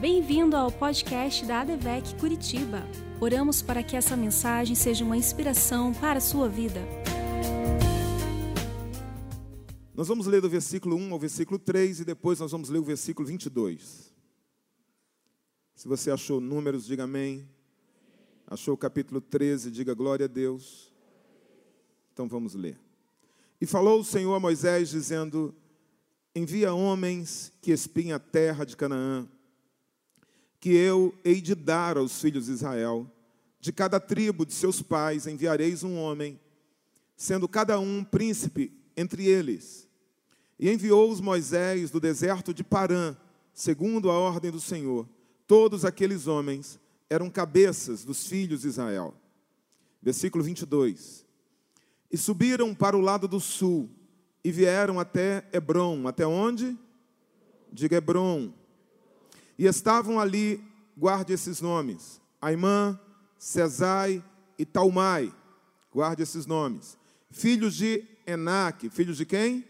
Bem-vindo ao podcast da ADVEC Curitiba. Oramos para que essa mensagem seja uma inspiração para a sua vida. Nós vamos ler do versículo 1 ao versículo 3 e depois nós vamos ler o versículo 22. Se você achou números, diga amém. Achou o capítulo 13, diga glória a Deus. Então vamos ler. E falou o Senhor a Moisés, dizendo: Envia homens que espiem a terra de Canaã que eu hei de dar aos filhos de Israel. De cada tribo de seus pais enviareis um homem, sendo cada um príncipe entre eles. E enviou-os Moisés do deserto de Parã, segundo a ordem do Senhor. Todos aqueles homens eram cabeças dos filhos de Israel. Versículo 22. E subiram para o lado do sul e vieram até Hebron. Até onde? Diga Hebron e estavam ali, guarde esses nomes: Aimã, Cesai e Talmai. Guarde esses nomes. Filhos de Enac. Filhos de quem?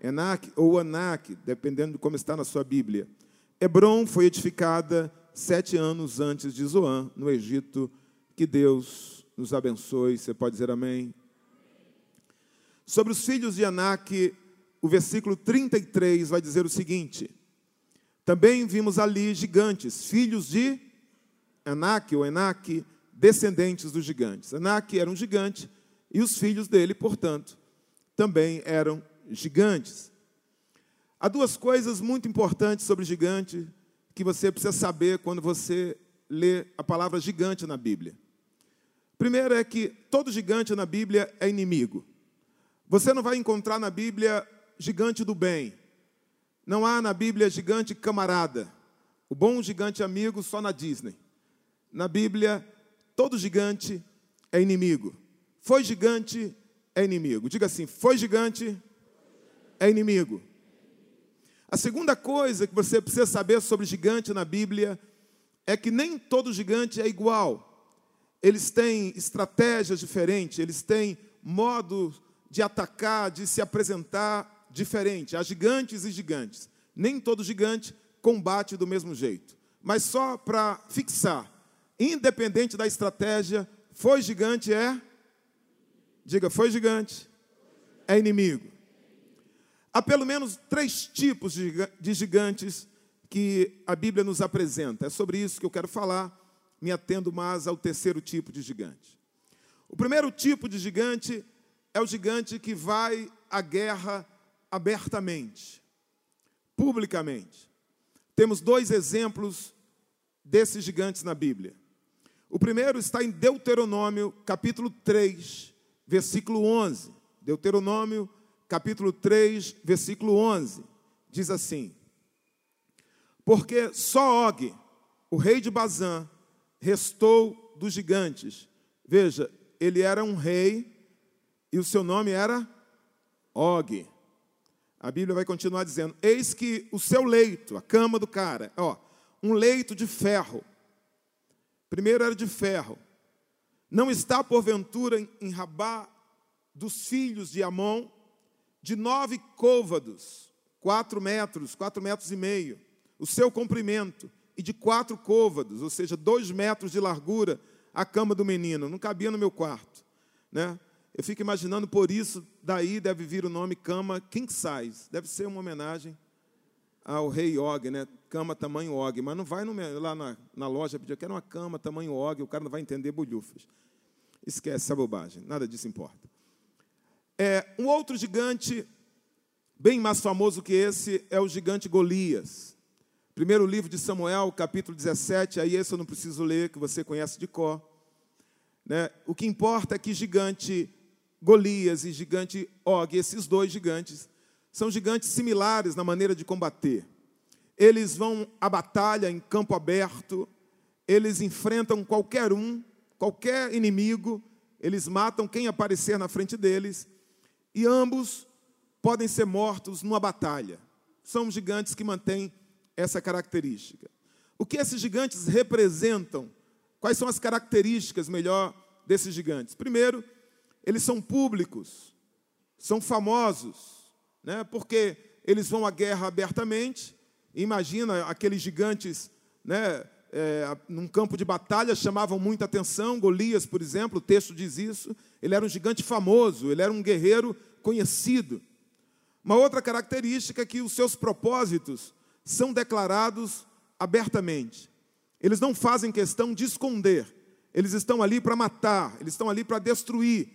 Enac ou Anak, dependendo de como está na sua Bíblia. Hebron foi edificada sete anos antes de Zoan, no Egito. Que Deus nos abençoe. Você pode dizer amém? Sobre os filhos de Anak, o versículo 33 vai dizer o seguinte: também vimos ali gigantes, filhos de Anak ou Enak, descendentes dos gigantes. Anak era um gigante e os filhos dele, portanto, também eram gigantes. Há duas coisas muito importantes sobre gigante que você precisa saber quando você lê a palavra gigante na Bíblia. Primeiro é que todo gigante na Bíblia é inimigo. Você não vai encontrar na Bíblia gigante do bem, não há na Bíblia gigante camarada. O bom gigante amigo só na Disney. Na Bíblia, todo gigante é inimigo. Foi gigante é inimigo. Diga assim: foi gigante é inimigo. A segunda coisa que você precisa saber sobre gigante na Bíblia é que nem todo gigante é igual. Eles têm estratégias diferentes, eles têm modo de atacar, de se apresentar diferente. Há gigantes e gigantes. Nem todo gigante combate do mesmo jeito. Mas só para fixar, independente da estratégia, foi gigante é. Diga, foi gigante é inimigo. Há pelo menos três tipos de gigantes que a Bíblia nos apresenta. É sobre isso que eu quero falar, me atendo mais ao terceiro tipo de gigante. O primeiro tipo de gigante é o gigante que vai à guerra abertamente, publicamente. Temos dois exemplos desses gigantes na Bíblia. O primeiro está em Deuteronômio, capítulo 3, versículo 11. Deuteronômio, capítulo 3, versículo 11. Diz assim: Porque só Og, o rei de Bazã, restou dos gigantes. Veja, ele era um rei e o seu nome era Og. A Bíblia vai continuar dizendo: Eis que o seu leito, a cama do cara, ó, um leito de ferro. Primeiro era de ferro. Não está porventura em Rabá dos filhos de Amon, de nove côvados, quatro metros, quatro metros e meio, o seu comprimento, e de quatro côvados, ou seja, dois metros de largura, a cama do menino. Não cabia no meu quarto, né? Eu fico imaginando por isso, daí deve vir o nome cama king size. Deve ser uma homenagem ao rei Og, né? Cama tamanho Og. Mas não vai no, lá na, na loja pedir, eu quero uma cama tamanho Og, o cara não vai entender bolhufas. Esquece essa bobagem, nada disso importa. É, um outro gigante, bem mais famoso que esse, é o gigante Golias. Primeiro livro de Samuel, capítulo 17, aí esse eu não preciso ler, que você conhece de cor. Né? O que importa é que gigante Golias e gigante Og, esses dois gigantes, são gigantes similares na maneira de combater. Eles vão à batalha em campo aberto, eles enfrentam qualquer um, qualquer inimigo, eles matam quem aparecer na frente deles, e ambos podem ser mortos numa batalha. São gigantes que mantêm essa característica. O que esses gigantes representam? Quais são as características, melhor, desses gigantes? Primeiro, eles são públicos, são famosos, né? porque eles vão à guerra abertamente. Imagina aqueles gigantes né, é, num campo de batalha chamavam muita atenção. Golias, por exemplo, o texto diz isso. Ele era um gigante famoso, ele era um guerreiro conhecido. Uma outra característica é que os seus propósitos são declarados abertamente. Eles não fazem questão de esconder. Eles estão ali para matar, eles estão ali para destruir,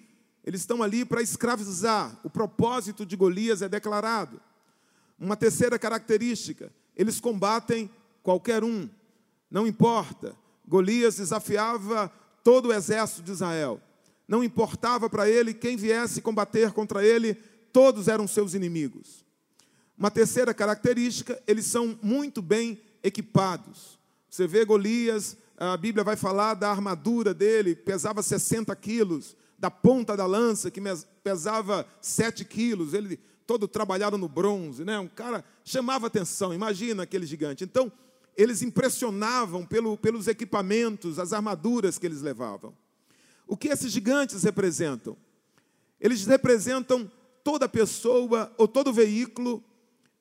eles estão ali para escravizar. O propósito de Golias é declarado. Uma terceira característica, eles combatem qualquer um, não importa. Golias desafiava todo o exército de Israel. Não importava para ele quem viesse combater contra ele, todos eram seus inimigos. Uma terceira característica, eles são muito bem equipados. Você vê Golias, a Bíblia vai falar da armadura dele, pesava 60 quilos, da ponta da lança, que pesava 7 quilos, ele todo trabalhado no bronze, né? um cara chamava atenção, imagina aquele gigante. Então, eles impressionavam pelo, pelos equipamentos, as armaduras que eles levavam. O que esses gigantes representam? Eles representam toda pessoa ou todo veículo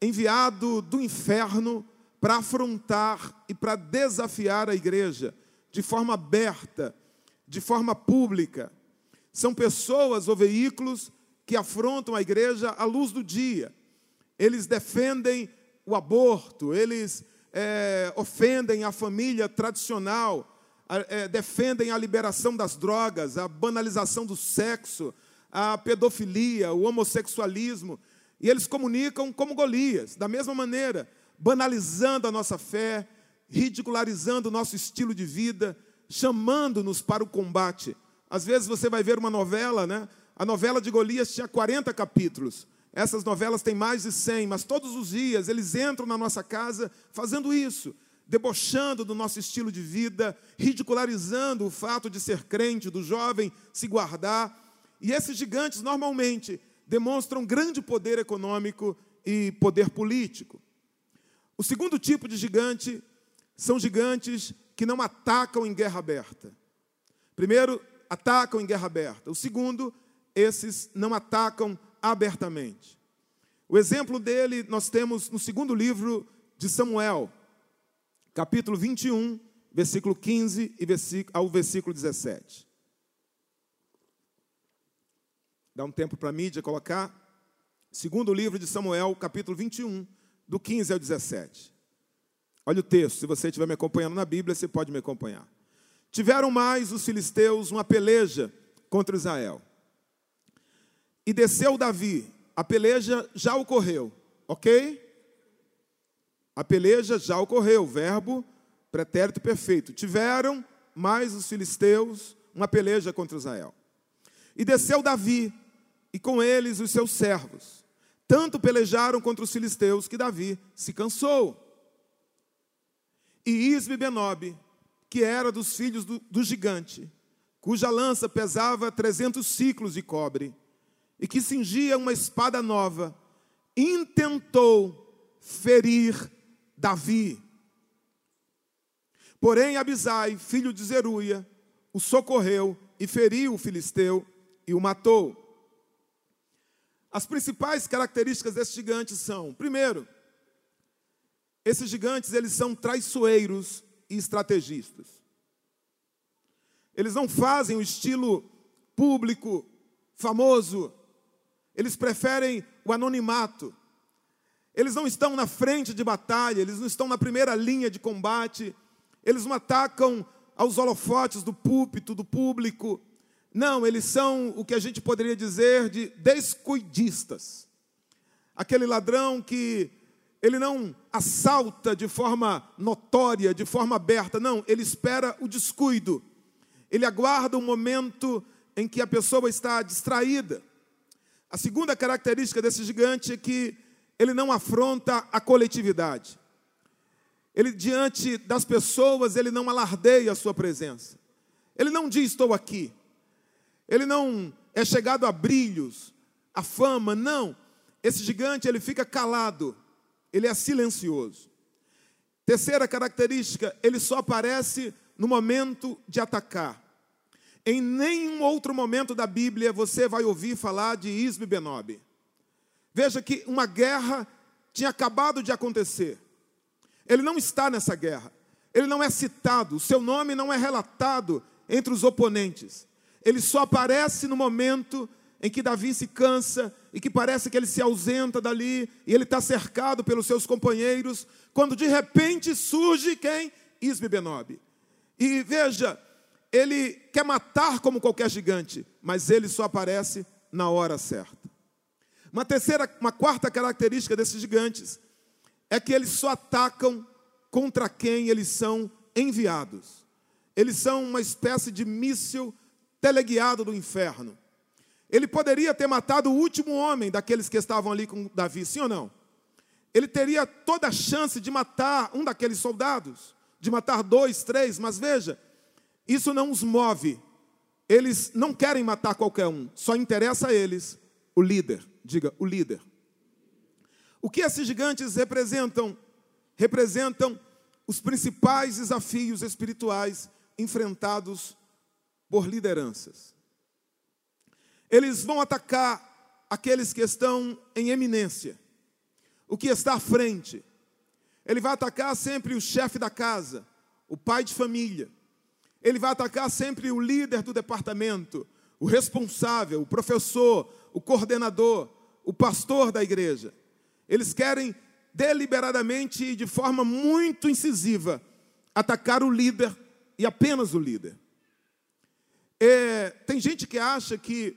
enviado do inferno para afrontar e para desafiar a igreja de forma aberta, de forma pública. São pessoas ou veículos que afrontam a igreja à luz do dia. Eles defendem o aborto, eles é, ofendem a família tradicional, é, defendem a liberação das drogas, a banalização do sexo, a pedofilia, o homossexualismo. E eles comunicam como Golias, da mesma maneira, banalizando a nossa fé, ridicularizando o nosso estilo de vida, chamando-nos para o combate. Às vezes você vai ver uma novela, né? A novela de Golias tinha 40 capítulos. Essas novelas têm mais de 100, mas todos os dias eles entram na nossa casa fazendo isso, debochando do nosso estilo de vida, ridicularizando o fato de ser crente, do jovem se guardar. E esses gigantes normalmente demonstram grande poder econômico e poder político. O segundo tipo de gigante são gigantes que não atacam em guerra aberta. Primeiro, atacam em guerra aberta. O segundo, esses não atacam abertamente. O exemplo dele nós temos no segundo livro de Samuel, capítulo 21, versículo 15 e ao versículo 17. Dá um tempo para a mídia colocar. Segundo livro de Samuel, capítulo 21, do 15 ao 17. Olha o texto, se você estiver me acompanhando na Bíblia, você pode me acompanhar. Tiveram mais os filisteus uma peleja contra Israel. E desceu Davi, a peleja já ocorreu, ok? A peleja já ocorreu, verbo pretérito perfeito. Tiveram mais os filisteus uma peleja contra Israel. E desceu Davi, e com eles os seus servos. Tanto pelejaram contra os filisteus que Davi se cansou. E Isbe Benob, que era dos filhos do, do gigante, cuja lança pesava trezentos ciclos de cobre, e que cingia uma espada nova, intentou ferir Davi. Porém, Abisai, filho de Zeruia, o socorreu e feriu o filisteu e o matou. As principais características desse gigante são, primeiro, esses gigantes eles são traiçoeiros e estrategistas. Eles não fazem o estilo público, famoso. Eles preferem o anonimato. Eles não estão na frente de batalha, eles não estão na primeira linha de combate. Eles não atacam aos holofotes do púlpito, do público. Não, eles são o que a gente poderia dizer de descuidistas. Aquele ladrão que ele não assalta de forma notória, de forma aberta, não, ele espera o descuido. Ele aguarda um momento em que a pessoa está distraída. A segunda característica desse gigante é que ele não afronta a coletividade. Ele diante das pessoas, ele não alardeia a sua presença. Ele não diz estou aqui. Ele não é chegado a brilhos, a fama, não. Esse gigante, ele fica calado, ele é silencioso. Terceira característica, ele só aparece no momento de atacar. Em nenhum outro momento da Bíblia você vai ouvir falar de Isbe Benob. Veja que uma guerra tinha acabado de acontecer. Ele não está nessa guerra. ele não é citado, seu nome não é relatado entre os oponentes. Ele só aparece no momento em que Davi se cansa e que parece que ele se ausenta dali e ele está cercado pelos seus companheiros, quando de repente surge quem? Isbe Benob. E veja, ele quer matar como qualquer gigante, mas ele só aparece na hora certa. Uma terceira, uma quarta característica desses gigantes é que eles só atacam contra quem eles são enviados. Eles são uma espécie de míssil teleguiado do inferno. Ele poderia ter matado o último homem daqueles que estavam ali com Davi, sim ou não? Ele teria toda a chance de matar um daqueles soldados, de matar dois, três, mas veja, isso não os move. Eles não querem matar qualquer um, só interessa a eles o líder. Diga, o líder. O que esses gigantes representam? Representam os principais desafios espirituais enfrentados por lideranças. Eles vão atacar aqueles que estão em eminência, o que está à frente. Ele vai atacar sempre o chefe da casa, o pai de família. Ele vai atacar sempre o líder do departamento, o responsável, o professor, o coordenador, o pastor da igreja. Eles querem deliberadamente e de forma muito incisiva atacar o líder e apenas o líder. É, tem gente que acha que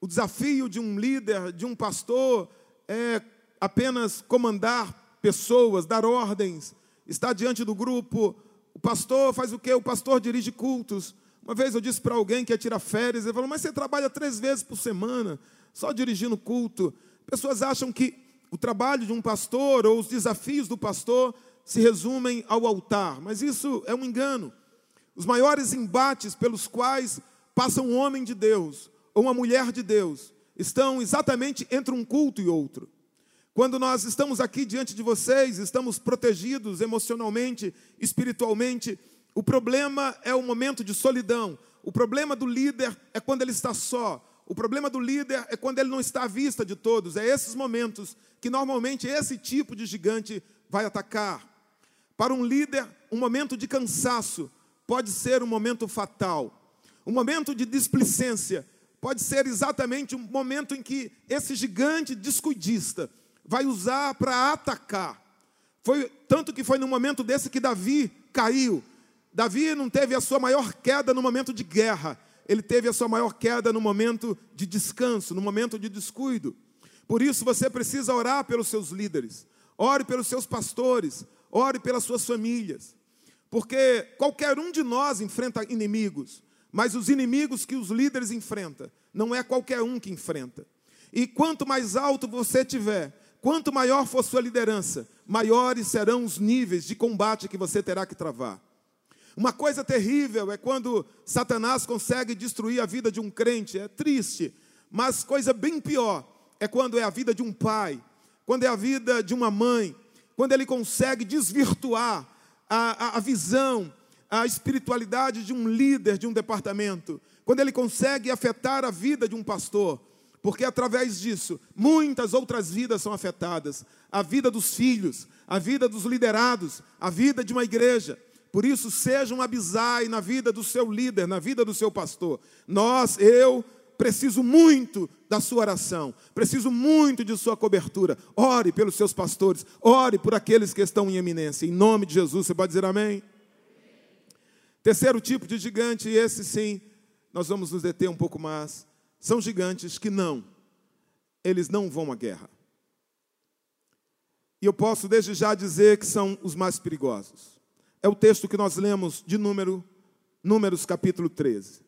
o desafio de um líder, de um pastor, é apenas comandar pessoas, dar ordens, estar diante do grupo. O pastor faz o quê? O pastor dirige cultos. Uma vez eu disse para alguém que ia tirar férias, ele falou: Mas você trabalha três vezes por semana, só dirigindo culto. Pessoas acham que o trabalho de um pastor ou os desafios do pastor se resumem ao altar, mas isso é um engano. Os maiores embates pelos quais passa um homem de Deus ou uma mulher de Deus estão exatamente entre um culto e outro. Quando nós estamos aqui diante de vocês, estamos protegidos emocionalmente, espiritualmente, o problema é o momento de solidão. O problema do líder é quando ele está só. O problema do líder é quando ele não está à vista de todos. É esses momentos que normalmente esse tipo de gigante vai atacar. Para um líder, um momento de cansaço pode ser um momento fatal. Um momento de displicência pode ser exatamente um momento em que esse gigante descuidista vai usar para atacar. Foi tanto que foi no momento desse que Davi caiu. Davi não teve a sua maior queda no momento de guerra ele teve a sua maior queda no momento de descanso, no momento de descuido. Por isso você precisa orar pelos seus líderes, ore pelos seus pastores, ore pelas suas famílias. Porque qualquer um de nós enfrenta inimigos, mas os inimigos que os líderes enfrentam, não é qualquer um que enfrenta. E quanto mais alto você tiver, quanto maior for sua liderança, maiores serão os níveis de combate que você terá que travar. Uma coisa terrível é quando Satanás consegue destruir a vida de um crente, é triste, mas coisa bem pior é quando é a vida de um pai, quando é a vida de uma mãe, quando ele consegue desvirtuar a, a, a visão, a espiritualidade de um líder de um departamento, quando ele consegue afetar a vida de um pastor, porque através disso muitas outras vidas são afetadas a vida dos filhos, a vida dos liderados, a vida de uma igreja. Por isso, seja um abisai na vida do seu líder, na vida do seu pastor. Nós, eu, preciso muito da sua oração, preciso muito de sua cobertura. Ore pelos seus pastores, ore por aqueles que estão em eminência. Em nome de Jesus, você pode dizer amém? Terceiro tipo de gigante, esse sim, nós vamos nos deter um pouco mais. São gigantes que não, eles não vão à guerra. E eu posso desde já dizer que são os mais perigosos é o texto que nós lemos de número, Números capítulo 13.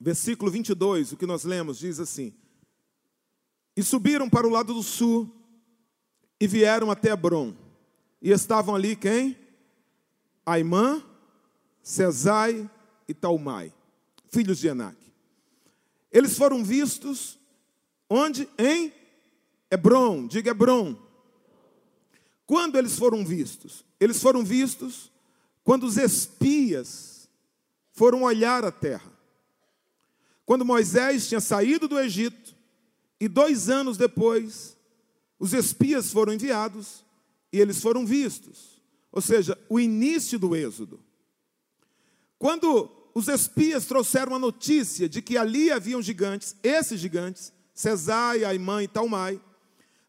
Versículo 22, o que nós lemos, diz assim: E subiram para o lado do sul e vieram até Hebron. E estavam ali quem? Aimã, Cesai e Talmai, filhos de Enac. Eles foram vistos onde? Em Hebron, diga Hebron. Quando eles foram vistos? Eles foram vistos quando os espias foram olhar a terra. Quando Moisés tinha saído do Egito e dois anos depois, os espias foram enviados e eles foram vistos. Ou seja, o início do êxodo. Quando os espias trouxeram a notícia de que ali haviam gigantes, esses gigantes, Cesai, Aimã e Talmai,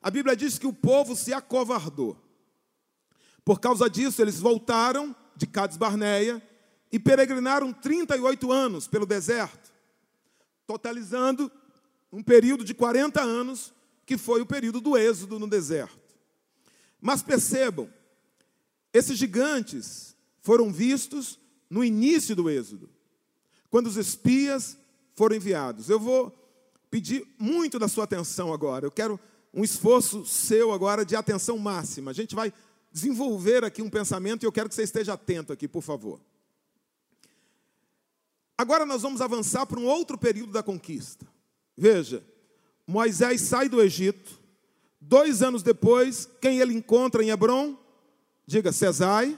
a Bíblia diz que o povo se acovardou. Por causa disso, eles voltaram de Cades Barneia e peregrinaram 38 anos pelo deserto, totalizando um período de 40 anos, que foi o período do êxodo no deserto. Mas percebam, esses gigantes foram vistos no início do êxodo, quando os espias foram enviados. Eu vou pedir muito da sua atenção agora. Eu quero um esforço seu agora de atenção máxima. A gente vai desenvolver aqui um pensamento e eu quero que você esteja atento aqui, por favor. Agora nós vamos avançar para um outro período da conquista. Veja, Moisés sai do Egito. Dois anos depois, quem ele encontra em Hebron? Diga, Cesai,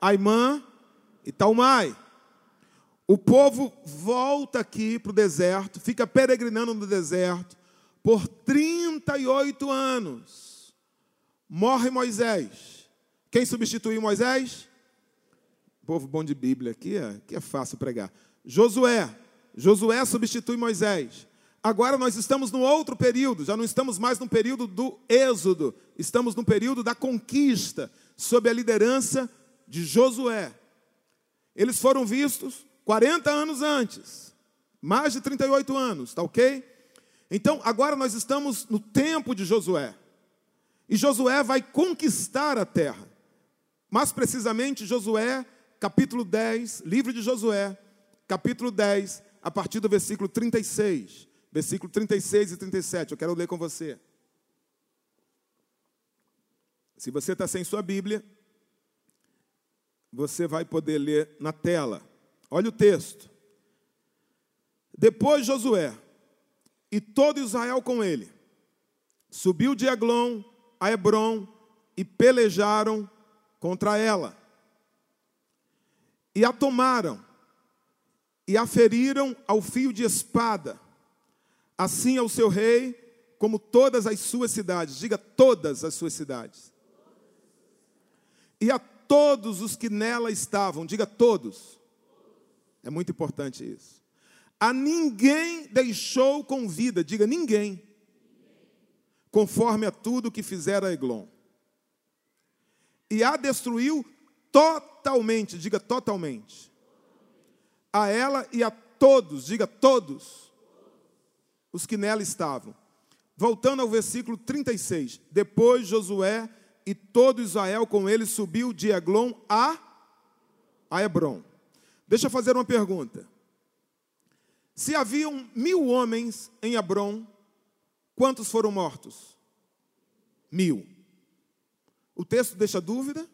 Aimã e Talmai. O povo volta aqui para o deserto, fica peregrinando no deserto por 38 anos. Morre Moisés. Quem substituiu Moisés? Povo bom de Bíblia, aqui é, aqui é fácil pregar. Josué. Josué substitui Moisés. Agora nós estamos no outro período, já não estamos mais no período do êxodo, estamos no período da conquista, sob a liderança de Josué. Eles foram vistos 40 anos antes, mais de 38 anos, tá ok? Então, agora nós estamos no tempo de Josué. E Josué vai conquistar a terra. Mais precisamente, Josué, capítulo 10, livro de Josué, capítulo 10, a partir do versículo 36. Versículo 36 e 37, eu quero ler com você. Se você está sem sua Bíblia, você vai poder ler na tela. Olha o texto. Depois Josué e todo Israel com ele subiu de Eglon a Hebron e pelejaram contra ela. E a tomaram e a feriram ao fio de espada, assim ao seu rei, como todas as suas cidades. Diga todas as suas cidades. E a todos os que nela estavam, diga todos. É muito importante isso. A ninguém deixou com vida, diga ninguém conforme a tudo que fizera Eglon. E a destruiu totalmente, diga totalmente. A ela e a todos, diga todos, os que nela estavam. Voltando ao versículo 36. Depois Josué e todo Israel com ele subiu de Eglon a, a Hebron. Deixa eu fazer uma pergunta. Se haviam mil homens em Hebron, Quantos foram mortos? Mil. O texto deixa dúvida?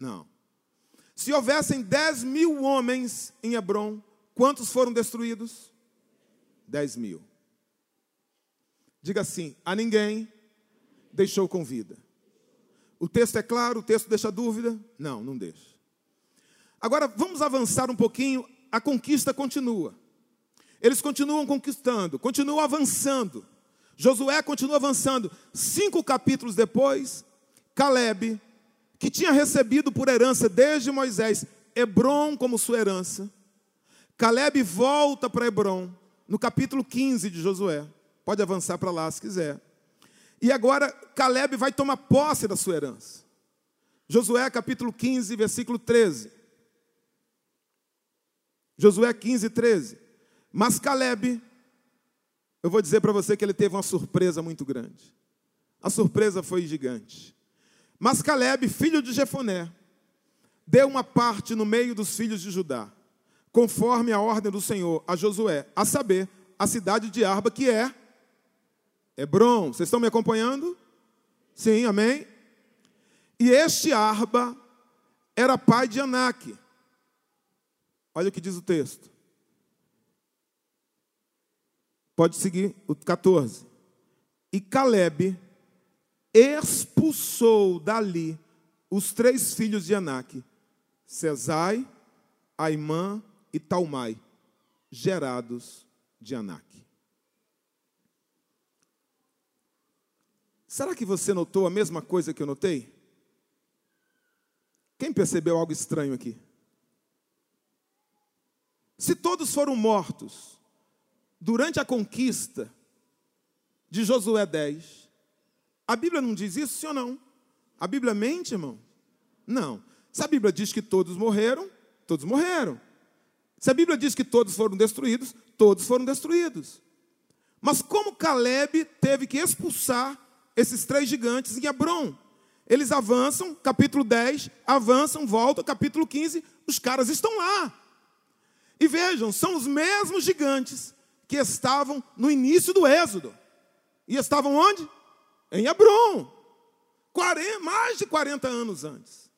Não. Se houvessem dez mil homens em Hebron, quantos foram destruídos? Dez mil. Diga assim: a ninguém deixou com vida. O texto é claro, o texto deixa dúvida? Não, não deixa. Agora vamos avançar um pouquinho, a conquista continua. Eles continuam conquistando, continuam avançando. Josué continua avançando. Cinco capítulos depois, Caleb, que tinha recebido por herança desde Moisés Hebron como sua herança, Caleb volta para Hebron, no capítulo 15 de Josué. Pode avançar para lá se quiser. E agora Caleb vai tomar posse da sua herança. Josué capítulo 15, versículo 13. Josué 15, 13. Mas Caleb eu vou dizer para você que ele teve uma surpresa muito grande. A surpresa foi gigante. Mas Caleb, filho de Jefoné, deu uma parte no meio dos filhos de Judá, conforme a ordem do Senhor a Josué, a saber, a cidade de Arba, que é Hebron. Vocês estão me acompanhando? Sim, amém? E este Arba era pai de Anak. Olha o que diz o texto. Pode seguir o 14. E Caleb expulsou dali os três filhos de Anak, Cesai, Aimã e Talmai, gerados de Anak. Será que você notou a mesma coisa que eu notei? Quem percebeu algo estranho aqui? Se todos foram mortos durante a conquista de Josué 10, a Bíblia não diz isso, sim ou não? A Bíblia mente, irmão? Não. Se a Bíblia diz que todos morreram, todos morreram. Se a Bíblia diz que todos foram destruídos, todos foram destruídos. Mas como Caleb teve que expulsar esses três gigantes em Hebron? Eles avançam, capítulo 10, avançam, voltam, capítulo 15, os caras estão lá. E vejam, são os mesmos gigantes que estavam no início do Êxodo. E estavam onde? Em Hebron. 40, mais de 40 anos antes.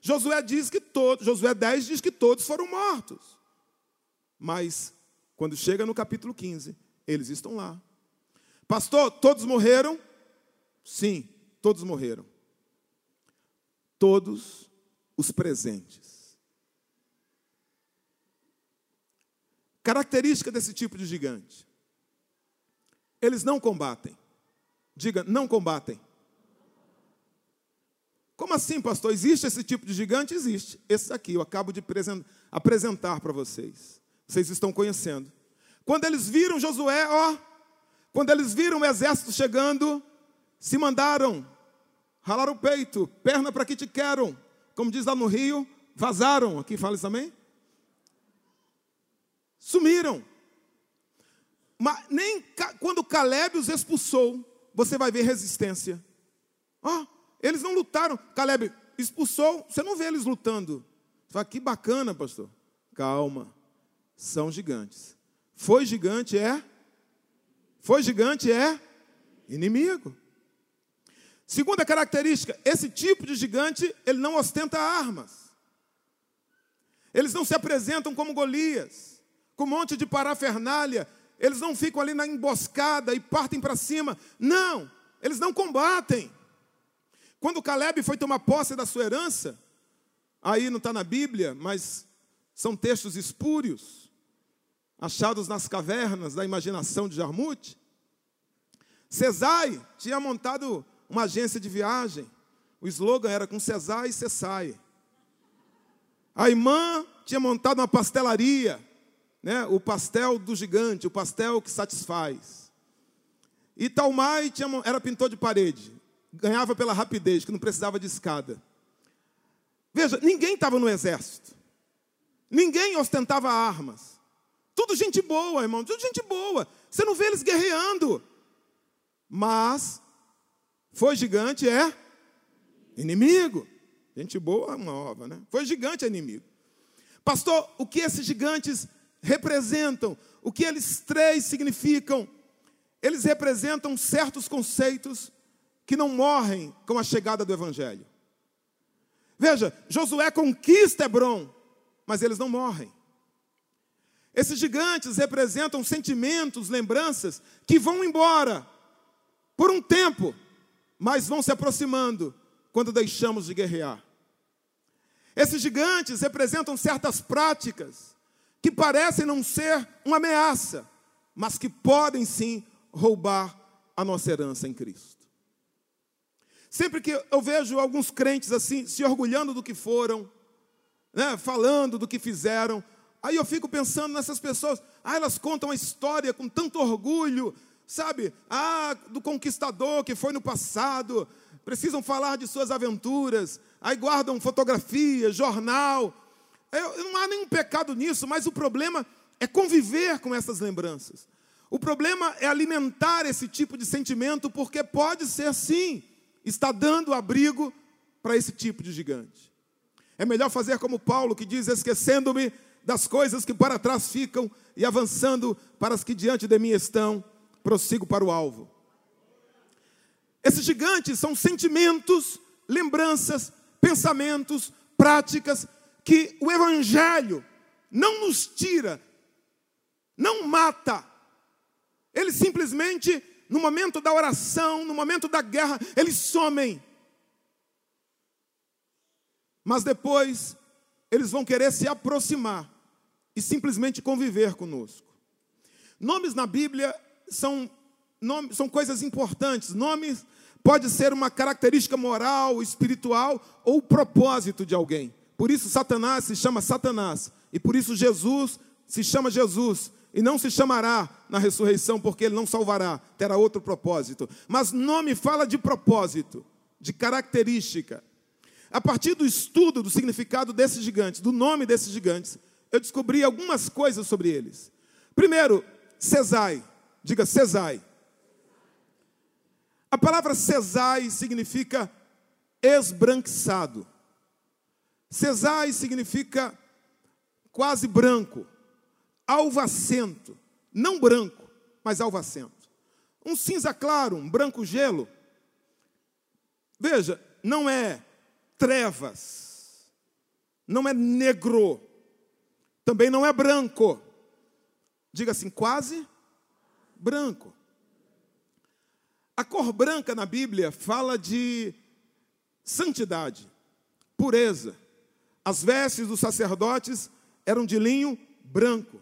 Josué diz que todos, Josué 10 diz que todos foram mortos. Mas quando chega no capítulo 15, eles estão lá. Pastor, todos morreram? Sim, todos morreram. Todos os presentes. Característica desse tipo de gigante: eles não combatem. Diga, não combatem. Como assim, pastor? Existe esse tipo de gigante? Existe. Esse aqui eu acabo de apresentar para vocês. Vocês estão conhecendo. Quando eles viram Josué, ó, quando eles viram o exército chegando, se mandaram, ralaram o peito, perna para que te quero, como diz lá no Rio, vazaram. Aqui fala isso também? Sumiram. Mas nem quando Caleb os expulsou, você vai ver resistência. Ó, eles não lutaram. Caleb expulsou, você não vê eles lutando. Você fala, que bacana, pastor. Calma, são gigantes. Foi gigante, é? Foi gigante, é? Inimigo. Segunda característica, esse tipo de gigante, ele não ostenta armas. Eles não se apresentam como Golias com um monte de parafernália. Eles não ficam ali na emboscada e partem para cima. Não, eles não combatem. Quando Caleb foi tomar posse da sua herança, aí não está na Bíblia, mas são textos espúrios, achados nas cavernas da imaginação de Jarmute. Cesai tinha montado uma agência de viagem. O slogan era com Cesai e Cessai. A irmã tinha montado uma pastelaria né, o pastel do gigante, o pastel que satisfaz. E Talmai tinha, era pintor de parede, ganhava pela rapidez, que não precisava de escada. Veja, ninguém estava no exército, ninguém ostentava armas. Tudo gente boa, irmão, tudo gente boa. Você não vê eles guerreando. Mas foi gigante, é inimigo. Gente boa, uma ova, né? Foi gigante, é inimigo. Pastor, o que esses gigantes representam, o que eles três significam. Eles representam certos conceitos que não morrem com a chegada do Evangelho. Veja, Josué conquista Hebron, mas eles não morrem. Esses gigantes representam sentimentos, lembranças que vão embora por um tempo, mas vão se aproximando quando deixamos de guerrear. Esses gigantes representam certas práticas que parecem não ser uma ameaça, mas que podem sim roubar a nossa herança em Cristo. Sempre que eu vejo alguns crentes assim, se orgulhando do que foram, né, falando do que fizeram, aí eu fico pensando nessas pessoas, ah, elas contam a história com tanto orgulho, sabe? Ah, do conquistador que foi no passado, precisam falar de suas aventuras, aí guardam fotografia, jornal, eu, não há nenhum pecado nisso, mas o problema é conviver com essas lembranças. O problema é alimentar esse tipo de sentimento, porque pode ser sim, está dando abrigo para esse tipo de gigante. É melhor fazer como Paulo, que diz: esquecendo-me das coisas que para trás ficam e avançando para as que diante de mim estão, prossigo para o alvo. Esses gigantes são sentimentos, lembranças, pensamentos, práticas que o Evangelho não nos tira, não mata, ele simplesmente, no momento da oração, no momento da guerra, eles somem. Mas depois, eles vão querer se aproximar e simplesmente conviver conosco. Nomes na Bíblia são nome, são coisas importantes. Nomes pode ser uma característica moral, espiritual ou propósito de alguém. Por isso Satanás se chama Satanás e por isso Jesus se chama Jesus e não se chamará na ressurreição porque ele não salvará, terá outro propósito. Mas nome fala de propósito, de característica. A partir do estudo do significado desses gigantes, do nome desses gigantes, eu descobri algumas coisas sobre eles. Primeiro, Cesai. Diga Cesai. A palavra Cesai significa esbranquiçado. Cesai significa quase branco, alvacento, não branco, mas alvacento. Um cinza claro, um branco gelo. Veja, não é trevas, não é negro, também não é branco. Diga assim, quase branco. A cor branca na Bíblia fala de santidade, pureza. As vestes dos sacerdotes eram de linho branco.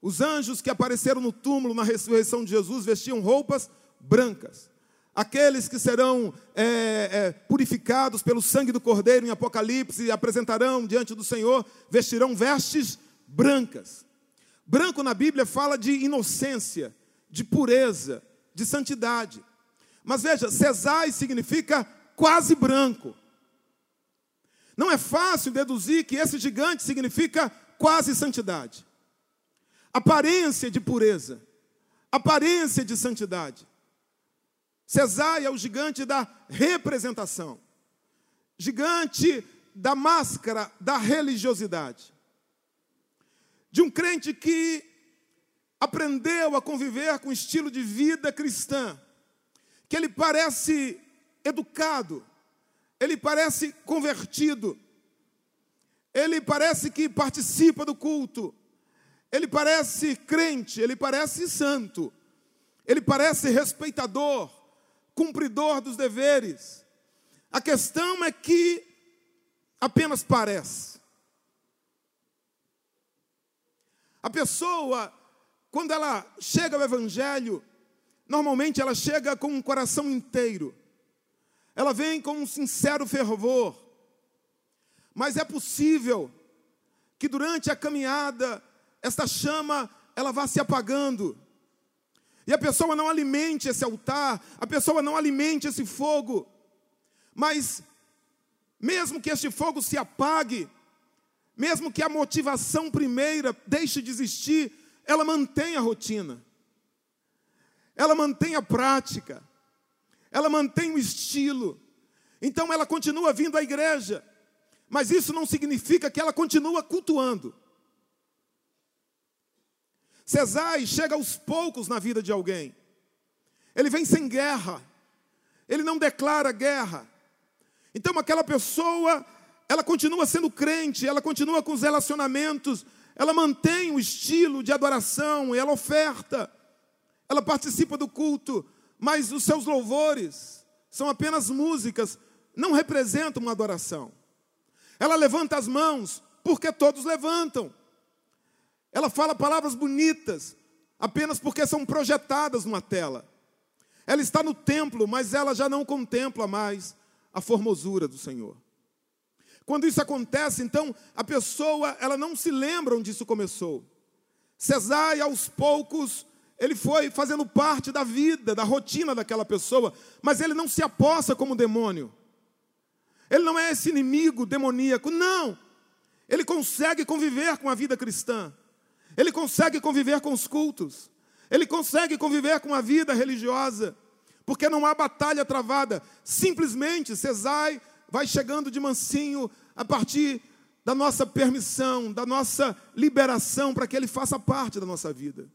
Os anjos que apareceram no túmulo na ressurreição de Jesus vestiam roupas brancas. Aqueles que serão é, é, purificados pelo sangue do Cordeiro em Apocalipse e apresentarão diante do Senhor, vestirão vestes brancas. Branco na Bíblia fala de inocência, de pureza, de santidade. Mas veja, Cesai significa quase branco. Não é fácil deduzir que esse gigante significa quase santidade. Aparência de pureza, aparência de santidade. Cesai é o gigante da representação, gigante da máscara da religiosidade. De um crente que aprendeu a conviver com o estilo de vida cristã, que ele parece educado, ele parece convertido, ele parece que participa do culto, ele parece crente, ele parece santo, ele parece respeitador, cumpridor dos deveres. A questão é que apenas parece. A pessoa, quando ela chega ao Evangelho, Normalmente ela chega com um coração inteiro. Ela vem com um sincero fervor. Mas é possível que durante a caminhada esta chama ela vá se apagando. E a pessoa não alimente esse altar, a pessoa não alimente esse fogo. Mas mesmo que este fogo se apague, mesmo que a motivação primeira deixe de existir, ela mantém a rotina ela mantém a prática, ela mantém o estilo. Então ela continua vindo à igreja, mas isso não significa que ela continua cultuando. Cesai chega aos poucos na vida de alguém. Ele vem sem guerra. Ele não declara guerra. Então aquela pessoa, ela continua sendo crente, ela continua com os relacionamentos, ela mantém o estilo de adoração, ela oferta ela participa do culto, mas os seus louvores são apenas músicas, não representam uma adoração. Ela levanta as mãos, porque todos levantam. Ela fala palavras bonitas, apenas porque são projetadas numa tela. Ela está no templo, mas ela já não contempla mais a formosura do Senhor. Quando isso acontece, então a pessoa, ela não se lembra onde isso começou. Cesai aos poucos ele foi fazendo parte da vida, da rotina daquela pessoa, mas ele não se aposta como demônio. Ele não é esse inimigo demoníaco, não. Ele consegue conviver com a vida cristã. Ele consegue conviver com os cultos. Ele consegue conviver com a vida religiosa, porque não há batalha travada. Simplesmente Cesai vai chegando de mansinho a partir da nossa permissão, da nossa liberação para que ele faça parte da nossa vida.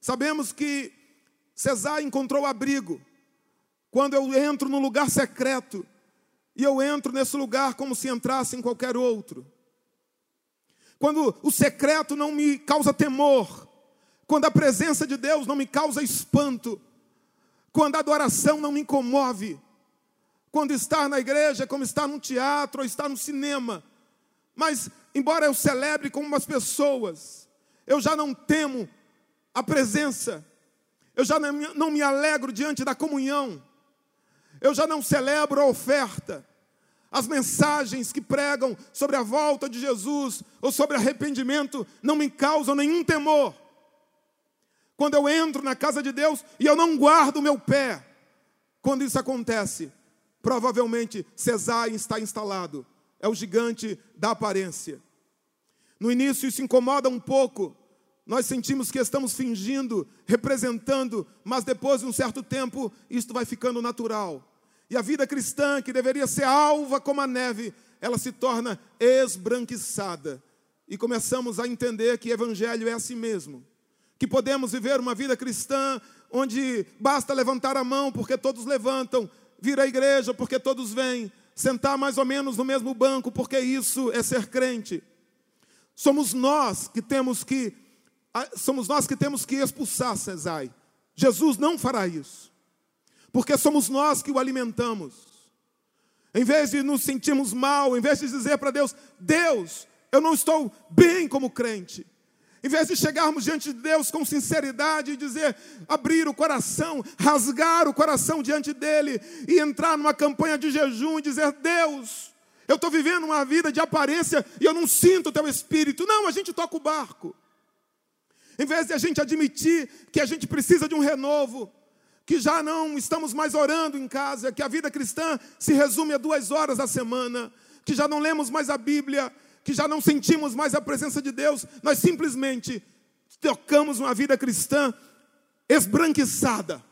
Sabemos que Cesar encontrou abrigo quando eu entro no lugar secreto e eu entro nesse lugar como se entrasse em qualquer outro. Quando o secreto não me causa temor, quando a presença de Deus não me causa espanto, quando a adoração não me comove, quando estar na igreja é como estar num teatro ou estar no cinema. Mas, embora eu celebre com umas pessoas, eu já não temo a presença. Eu já não me alegro diante da comunhão. Eu já não celebro a oferta. As mensagens que pregam sobre a volta de Jesus ou sobre arrependimento não me causam nenhum temor. Quando eu entro na casa de Deus e eu não guardo o meu pé, quando isso acontece, provavelmente Cesai está instalado. É o gigante da aparência. No início isso incomoda um pouco, nós sentimos que estamos fingindo, representando, mas depois de um certo tempo, isto vai ficando natural. E a vida cristã, que deveria ser alva como a neve, ela se torna esbranquiçada. E começamos a entender que evangelho é assim mesmo. Que podemos viver uma vida cristã onde basta levantar a mão porque todos levantam, vir à igreja porque todos vêm, sentar mais ou menos no mesmo banco porque isso é ser crente. Somos nós que temos que somos nós que temos que expulsar Cesai. Jesus não fará isso, porque somos nós que o alimentamos. Em vez de nos sentirmos mal, em vez de dizer para Deus: Deus, eu não estou bem como crente. Em vez de chegarmos diante de Deus com sinceridade e dizer, abrir o coração, rasgar o coração diante dele e entrar numa campanha de jejum e dizer: Deus, eu estou vivendo uma vida de aparência e eu não sinto o teu espírito. Não, a gente toca o barco. Em vez de a gente admitir que a gente precisa de um renovo, que já não estamos mais orando em casa, que a vida cristã se resume a duas horas a semana, que já não lemos mais a Bíblia, que já não sentimos mais a presença de Deus, nós simplesmente tocamos uma vida cristã esbranquiçada.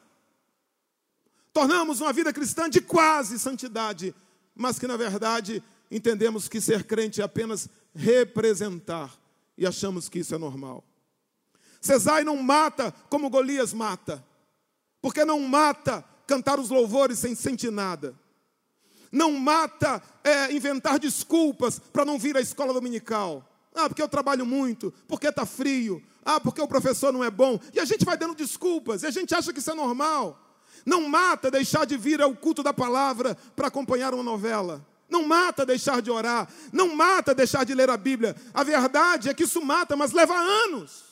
Tornamos uma vida cristã de quase santidade, mas que na verdade entendemos que ser crente é apenas representar e achamos que isso é normal. Cesai não mata como Golias mata, porque não mata cantar os louvores sem sentir nada. Não mata é, inventar desculpas para não vir à escola dominical. Ah, porque eu trabalho muito, porque está frio, ah, porque o professor não é bom. E a gente vai dando desculpas, e a gente acha que isso é normal. Não mata deixar de vir ao culto da palavra para acompanhar uma novela. Não mata deixar de orar. Não mata deixar de ler a Bíblia. A verdade é que isso mata, mas leva anos.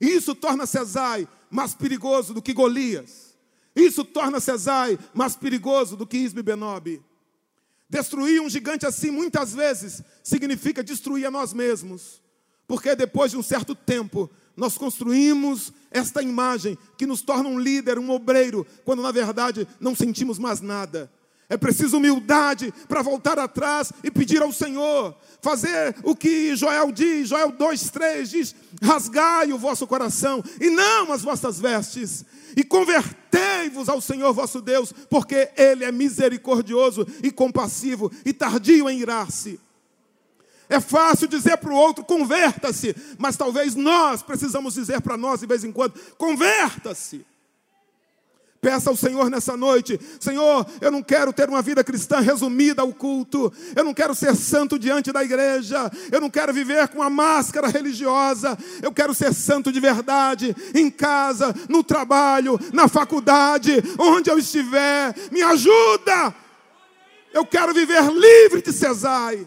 Isso torna Cesai mais perigoso do que Golias. Isso torna Cesai mais perigoso do que Isbe Benob. Destruir um gigante assim, muitas vezes, significa destruir a nós mesmos. Porque depois de um certo tempo, nós construímos esta imagem que nos torna um líder, um obreiro, quando na verdade não sentimos mais nada. É preciso humildade para voltar atrás e pedir ao Senhor. Fazer o que Joel diz, Joel 2,3 diz: rasgai o vosso coração e não as vossas vestes, e convertei-vos ao Senhor vosso Deus, porque Ele é misericordioso e compassivo e tardio em irar-se. É fácil dizer para o outro, converta-se, mas talvez nós precisamos dizer para nós de vez em quando: converta-se. Peça ao Senhor nessa noite: Senhor, eu não quero ter uma vida cristã resumida ao culto, eu não quero ser santo diante da igreja, eu não quero viver com a máscara religiosa, eu quero ser santo de verdade, em casa, no trabalho, na faculdade, onde eu estiver, me ajuda. Eu quero viver livre de Cesai.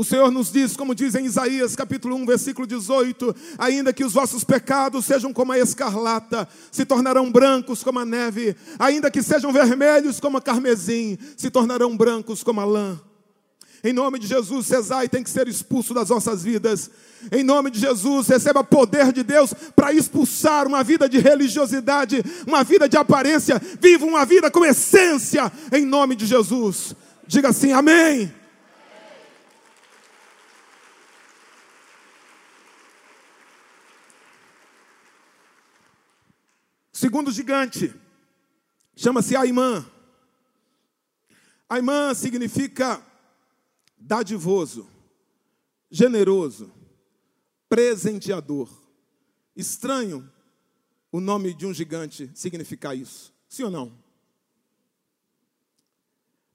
O Senhor nos diz, como diz em Isaías capítulo 1, versículo 18: Ainda que os vossos pecados sejam como a escarlata, se tornarão brancos como a neve, ainda que sejam vermelhos como a carmesim, se tornarão brancos como a lã. Em nome de Jesus, Cesai tem que ser expulso das nossas vidas. Em nome de Jesus, receba poder de Deus para expulsar uma vida de religiosidade, uma vida de aparência. Viva uma vida com essência, em nome de Jesus. Diga assim: Amém. Segundo gigante, chama-se Aimã. Aimã significa dadivoso, generoso, presenteador. Estranho o nome de um gigante significar isso, sim ou não?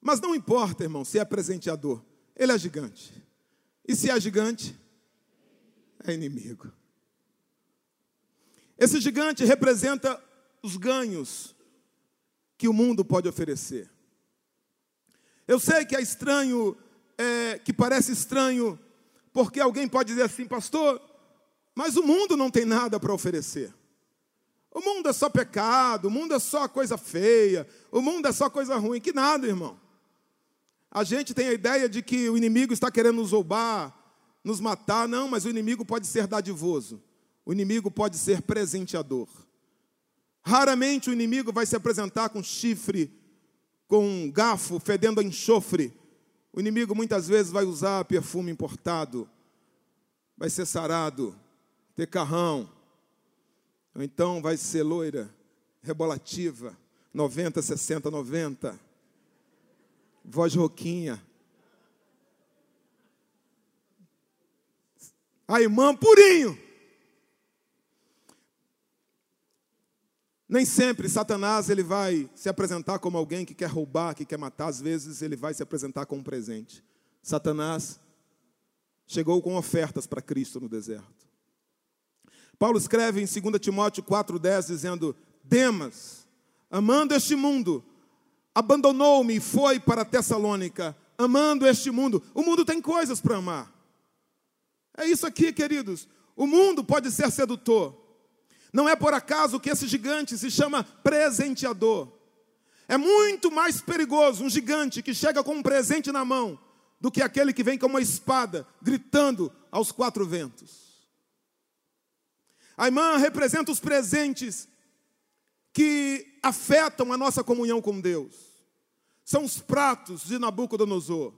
Mas não importa, irmão, se é presenteador, ele é gigante. E se é gigante, é inimigo. Esse gigante representa os ganhos que o mundo pode oferecer. Eu sei que é estranho, é, que parece estranho, porque alguém pode dizer assim, pastor, Mas o mundo não tem nada para oferecer. O mundo é só pecado, o mundo é só coisa feia, o mundo é só coisa ruim. Que nada, irmão. A gente tem a ideia de que o inimigo está querendo nos roubar, nos matar. Não, mas o inimigo pode ser dadivoso. O inimigo pode ser presenteador. Raramente o inimigo vai se apresentar com chifre, com garfo fedendo a enxofre. O inimigo muitas vezes vai usar perfume importado, vai ser sarado, ter carrão, ou então vai ser loira, rebolativa, 90, 60, 90, voz roquinha. A irmã purinho. Nem sempre Satanás ele vai se apresentar como alguém que quer roubar, que quer matar, às vezes ele vai se apresentar como um presente. Satanás chegou com ofertas para Cristo no deserto. Paulo escreve em 2 Timóteo 4,10 dizendo: Demas, amando este mundo, abandonou-me e foi para Tessalônica, amando este mundo. O mundo tem coisas para amar. É isso aqui, queridos. O mundo pode ser sedutor. Não é por acaso que esse gigante se chama presenteador. É muito mais perigoso um gigante que chega com um presente na mão do que aquele que vem com uma espada gritando aos quatro ventos. A irmã representa os presentes que afetam a nossa comunhão com Deus. São os pratos de Nabucodonosor.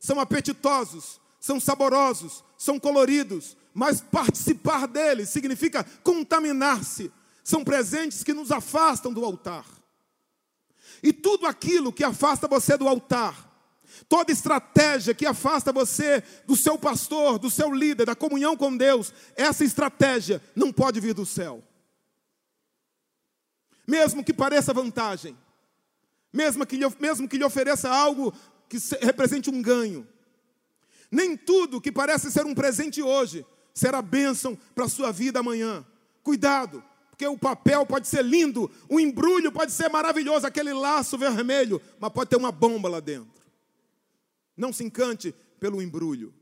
São apetitosos, são saborosos, são coloridos, mas participar dele significa contaminar-se. São presentes que nos afastam do altar. E tudo aquilo que afasta você do altar, toda estratégia que afasta você do seu pastor, do seu líder, da comunhão com Deus, essa estratégia não pode vir do céu. Mesmo que pareça vantagem, mesmo que lhe, mesmo que lhe ofereça algo que represente um ganho, nem tudo que parece ser um presente hoje será bênção para a sua vida amanhã. Cuidado, porque o papel pode ser lindo, o embrulho pode ser maravilhoso, aquele laço vermelho, mas pode ter uma bomba lá dentro. Não se encante pelo embrulho.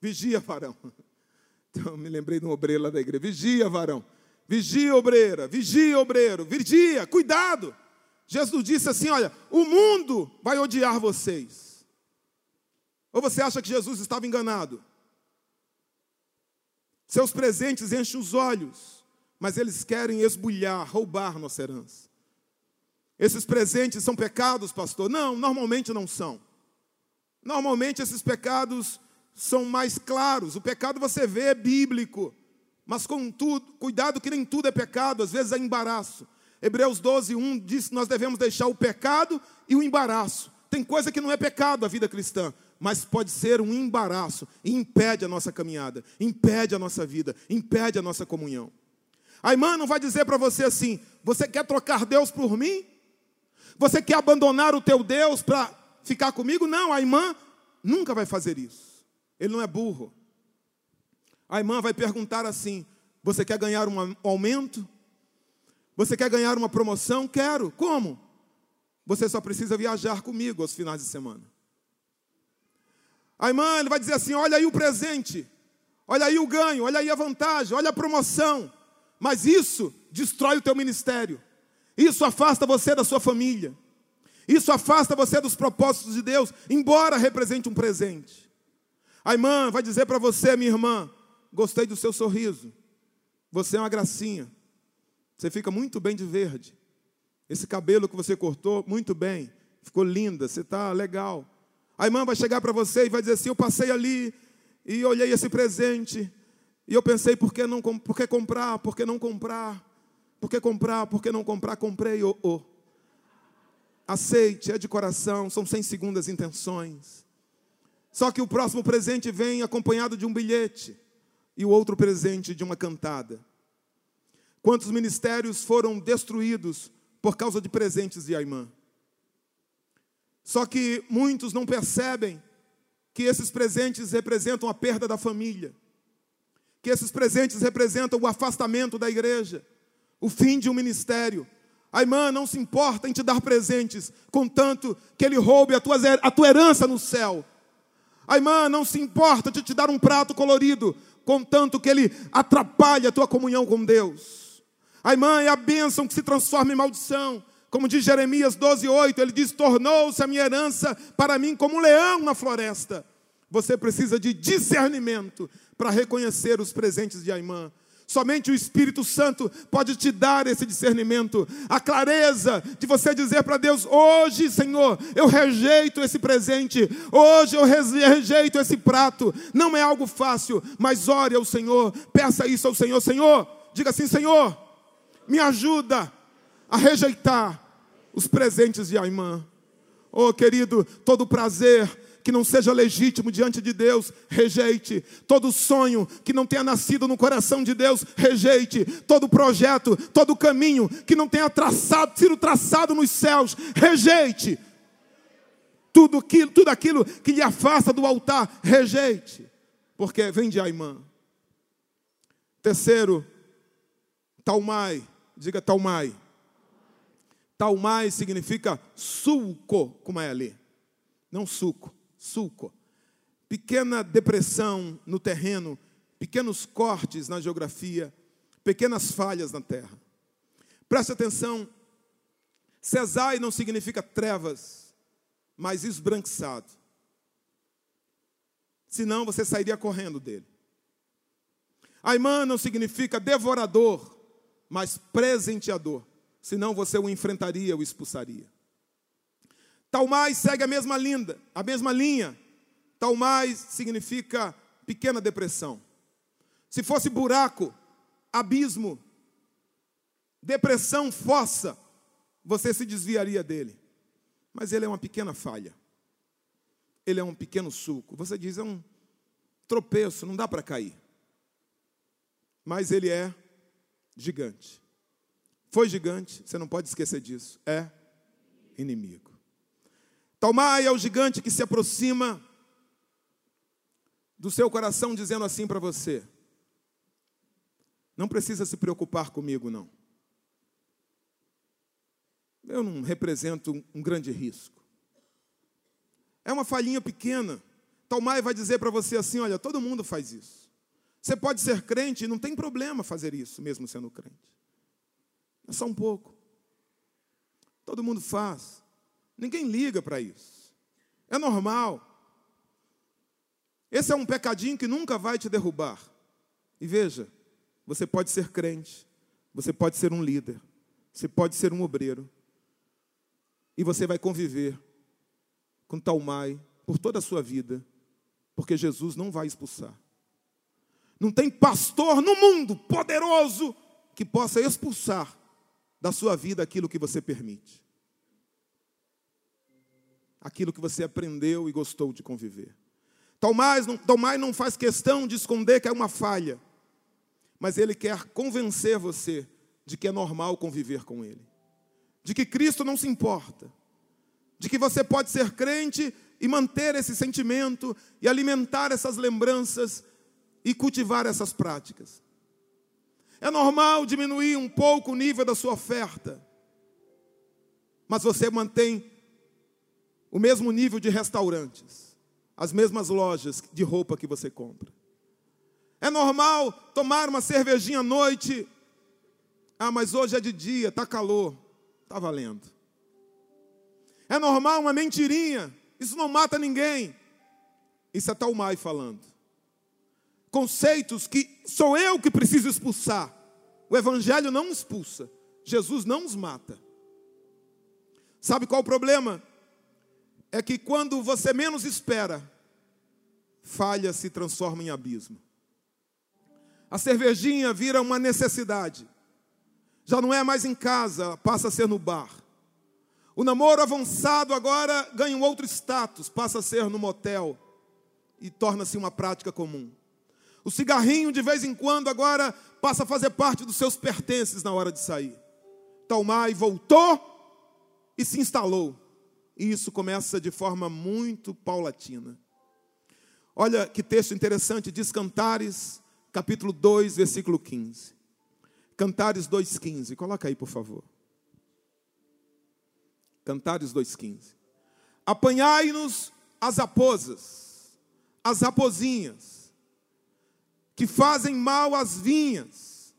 Vigia, varão. Então, me lembrei de um obreiro lá da igreja. Vigia, varão. Vigia, obreira. Vigia, obreiro. Vigia, cuidado. Jesus disse assim: Olha, o mundo vai odiar vocês. Ou você acha que Jesus estava enganado? Seus presentes enchem os olhos, mas eles querem esbulhar, roubar nossa herança. Esses presentes são pecados, pastor? Não, normalmente não são. Normalmente esses pecados são mais claros. O pecado você vê é bíblico, mas contudo, cuidado que nem tudo é pecado, às vezes é embaraço. Hebreus 12, 1 diz que nós devemos deixar o pecado e o embaraço. Tem coisa que não é pecado a vida cristã, mas pode ser um embaraço e impede a nossa caminhada, impede a nossa vida, impede a nossa comunhão. A irmã não vai dizer para você assim: você quer trocar Deus por mim? Você quer abandonar o teu Deus para ficar comigo? Não, a irmã nunca vai fazer isso. Ele não é burro. A irmã vai perguntar assim: você quer ganhar um aumento? Você quer ganhar uma promoção? Quero. Como? Você só precisa viajar comigo aos finais de semana. A irmã ele vai dizer assim: olha aí o presente, olha aí o ganho, olha aí a vantagem, olha a promoção. Mas isso destrói o teu ministério, isso afasta você da sua família, isso afasta você dos propósitos de Deus, embora represente um presente. A irmã vai dizer para você, minha irmã: gostei do seu sorriso, você é uma gracinha, você fica muito bem de verde. Esse cabelo que você cortou, muito bem, ficou linda, você está legal. A irmã vai chegar para você e vai dizer assim: Eu passei ali e olhei esse presente. E eu pensei, por que, não, por que comprar? Por que não comprar? Por que comprar? Por que não comprar? Comprei, oh, oh. Aceite, é de coração, são sem segundas intenções. Só que o próximo presente vem acompanhado de um bilhete e o outro presente de uma cantada. Quantos ministérios foram destruídos por causa de presentes de Aimã? Só que muitos não percebem que esses presentes representam a perda da família, que esses presentes representam o afastamento da igreja, o fim de um ministério. A irmã não se importa em te dar presentes, contanto que ele roube a tua, a tua herança no céu. A irmã não se importa de te dar um prato colorido, contanto que ele atrapalhe a tua comunhão com Deus. A irmã é a bênção que se transforma em maldição. Como diz Jeremias 12, 8, ele diz: Tornou-se a minha herança para mim como um leão na floresta. Você precisa de discernimento para reconhecer os presentes de Aimã. Somente o Espírito Santo pode te dar esse discernimento, a clareza de você dizer para Deus: hoje, Senhor, eu rejeito esse presente, hoje eu rejeito esse prato. Não é algo fácil, mas ore ao Senhor, peça isso ao Senhor: Senhor, diga assim: Senhor, me ajuda a rejeitar os presentes de Aimã. Oh, querido, todo prazer que não seja legítimo diante de Deus, rejeite. Todo sonho que não tenha nascido no coração de Deus, rejeite. Todo projeto, todo caminho que não tenha traçado, sido traçado nos céus, rejeite. Tudo aquilo, tudo aquilo que lhe afasta do altar, rejeite. Porque vem de Aimã. Terceiro, Talmai. Diga Talmai. Talmai significa sulco, como é ali. Não suco sulco. Pequena depressão no terreno, pequenos cortes na geografia, pequenas falhas na terra. Preste atenção, Cesai não significa trevas, mas esbranquiçado. Senão você sairia correndo dele. Aimã não significa devorador, mas presenteador. Senão você o enfrentaria, o expulsaria. Talmais segue a mesma linda, a mesma linha. Talmais significa pequena depressão. Se fosse buraco, abismo, depressão, fossa, você se desviaria dele. Mas ele é uma pequena falha. Ele é um pequeno sulco. Você diz, é um tropeço, não dá para cair. Mas ele é gigante. Foi gigante, você não pode esquecer disso. É inimigo. Talmai é o gigante que se aproxima do seu coração, dizendo assim para você: Não precisa se preocupar comigo, não. Eu não represento um grande risco. É uma falhinha pequena. Talmai vai dizer para você assim: Olha, todo mundo faz isso. Você pode ser crente e não tem problema fazer isso, mesmo sendo crente. É só um pouco. Todo mundo faz. Ninguém liga para isso. É normal. Esse é um pecadinho que nunca vai te derrubar. E veja, você pode ser crente, você pode ser um líder, você pode ser um obreiro. E você vai conviver com Talmai por toda a sua vida, porque Jesus não vai expulsar. Não tem pastor no mundo poderoso que possa expulsar da sua vida aquilo que você permite aquilo que você aprendeu e gostou de conviver. Tomás não, Tomás não faz questão de esconder que é uma falha, mas ele quer convencer você de que é normal conviver com ele, de que Cristo não se importa, de que você pode ser crente e manter esse sentimento e alimentar essas lembranças e cultivar essas práticas. É normal diminuir um pouco o nível da sua oferta, mas você mantém o mesmo nível de restaurantes, as mesmas lojas de roupa que você compra. É normal tomar uma cervejinha à noite. Ah, mas hoje é de dia, está calor. Está valendo. É normal uma mentirinha. Isso não mata ninguém. Isso é Talmai falando. Conceitos que sou eu que preciso expulsar. O Evangelho não expulsa. Jesus não os mata. Sabe qual o problema? é que quando você menos espera, falha se transforma em abismo. A cervejinha vira uma necessidade. Já não é mais em casa, passa a ser no bar. O namoro avançado agora ganha um outro status, passa a ser no motel e torna-se uma prática comum. O cigarrinho, de vez em quando, agora passa a fazer parte dos seus pertences na hora de sair. Talmai voltou e se instalou. E isso começa de forma muito paulatina. Olha que texto interessante, diz Cantares, capítulo 2, versículo 15. Cantares 2,15. Coloca aí, por favor. Cantares 2,15. Apanhai-nos as raposas, as rapozinhas, que fazem mal às vinhas,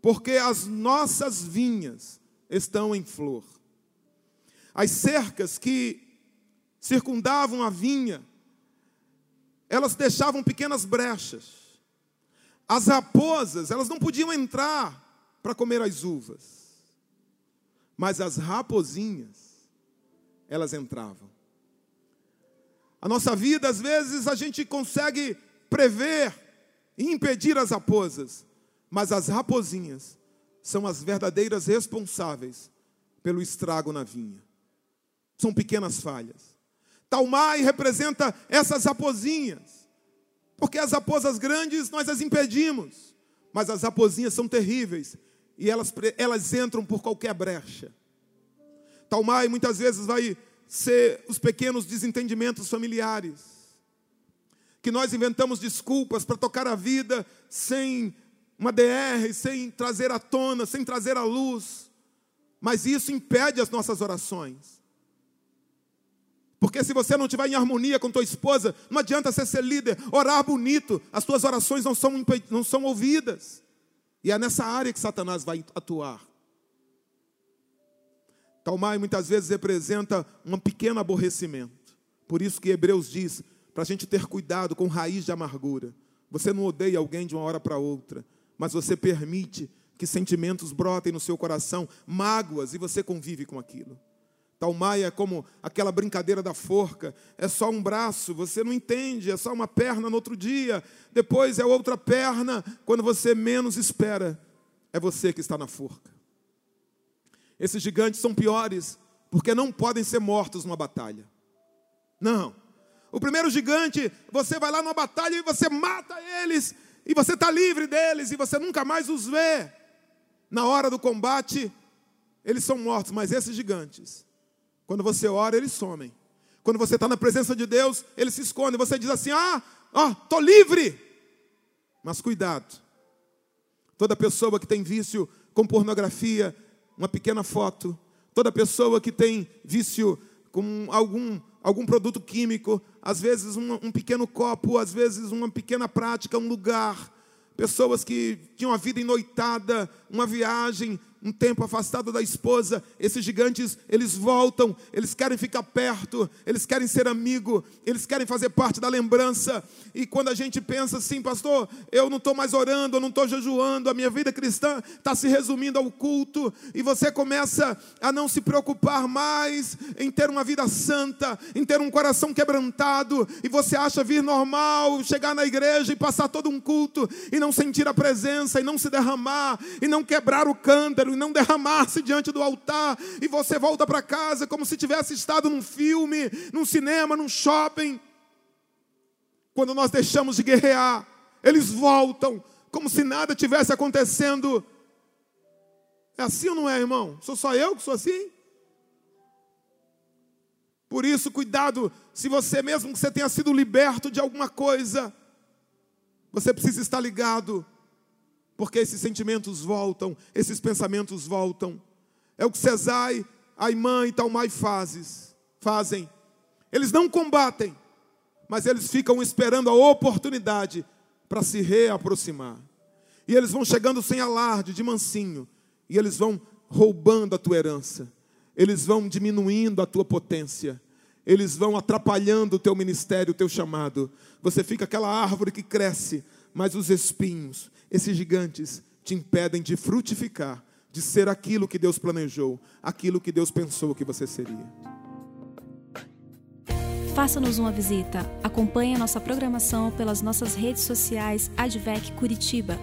porque as nossas vinhas estão em flor. As cercas que circundavam a vinha, elas deixavam pequenas brechas. As raposas, elas não podiam entrar para comer as uvas. Mas as raposinhas, elas entravam. A nossa vida, às vezes, a gente consegue prever e impedir as raposas, mas as raposinhas são as verdadeiras responsáveis pelo estrago na vinha. São pequenas falhas. Talmai representa essas raposinhas, porque as raposas grandes nós as impedimos, mas as raposinhas são terríveis e elas, elas entram por qualquer brecha. Talmai muitas vezes vai ser os pequenos desentendimentos familiares, que nós inventamos desculpas para tocar a vida sem uma DR, sem trazer à tona, sem trazer à luz, mas isso impede as nossas orações. Porque se você não estiver em harmonia com tua esposa, não adianta você ser líder, orar bonito, as tuas orações não são, não são ouvidas. E é nessa área que Satanás vai atuar. Talmai muitas vezes representa um pequeno aborrecimento. Por isso que Hebreus diz, para a gente ter cuidado com raiz de amargura. Você não odeia alguém de uma hora para outra, mas você permite que sentimentos brotem no seu coração, mágoas, e você convive com aquilo. Talmaia é como aquela brincadeira da forca, é só um braço, você não entende, é só uma perna no outro dia, depois é outra perna, quando você menos espera, é você que está na forca. Esses gigantes são piores, porque não podem ser mortos numa batalha. Não. O primeiro gigante, você vai lá numa batalha e você mata eles, e você está livre deles, e você nunca mais os vê. Na hora do combate, eles são mortos, mas esses gigantes, quando você ora, eles somem. Quando você está na presença de Deus, eles se escondem. Você diz assim: Ah, ó, estou livre. Mas cuidado. Toda pessoa que tem vício com pornografia, uma pequena foto. Toda pessoa que tem vício com algum, algum produto químico, às vezes um, um pequeno copo, às vezes uma pequena prática, um lugar. Pessoas que tinham a vida enoitada, uma viagem, um tempo afastado da esposa, esses gigantes, eles voltam, eles querem ficar perto, eles querem ser amigo, eles querem fazer parte da lembrança. E quando a gente pensa assim, pastor, eu não estou mais orando, eu não estou jejuando, a minha vida cristã está se resumindo ao culto, e você começa a não se preocupar mais em ter uma vida santa, em ter um coração quebrantado, e você acha vir normal, chegar na igreja e passar todo um culto, e não sentir a presença, e não se derramar, e não quebrar o cântaro, e não derramar-se diante do altar, e você volta para casa como se tivesse estado num filme, num cinema, num shopping. Quando nós deixamos de guerrear, eles voltam como se nada tivesse acontecendo. É assim ou não é, irmão? Sou só eu que sou assim? Por isso, cuidado, se você mesmo que você tenha sido liberto de alguma coisa, você precisa estar ligado porque esses sentimentos voltam, esses pensamentos voltam. É o que Cesai, Aimã e Talmai fazes, fazem. Eles não combatem, mas eles ficam esperando a oportunidade para se reaproximar. E eles vão chegando sem alarde, de mansinho, e eles vão roubando a tua herança, eles vão diminuindo a tua potência, eles vão atrapalhando o teu ministério, o teu chamado. Você fica aquela árvore que cresce, mas os espinhos, esses gigantes, te impedem de frutificar, de ser aquilo que Deus planejou, aquilo que Deus pensou que você seria. Faça-nos uma visita. Acompanhe a nossa programação pelas nossas redes sociais Advec Curitiba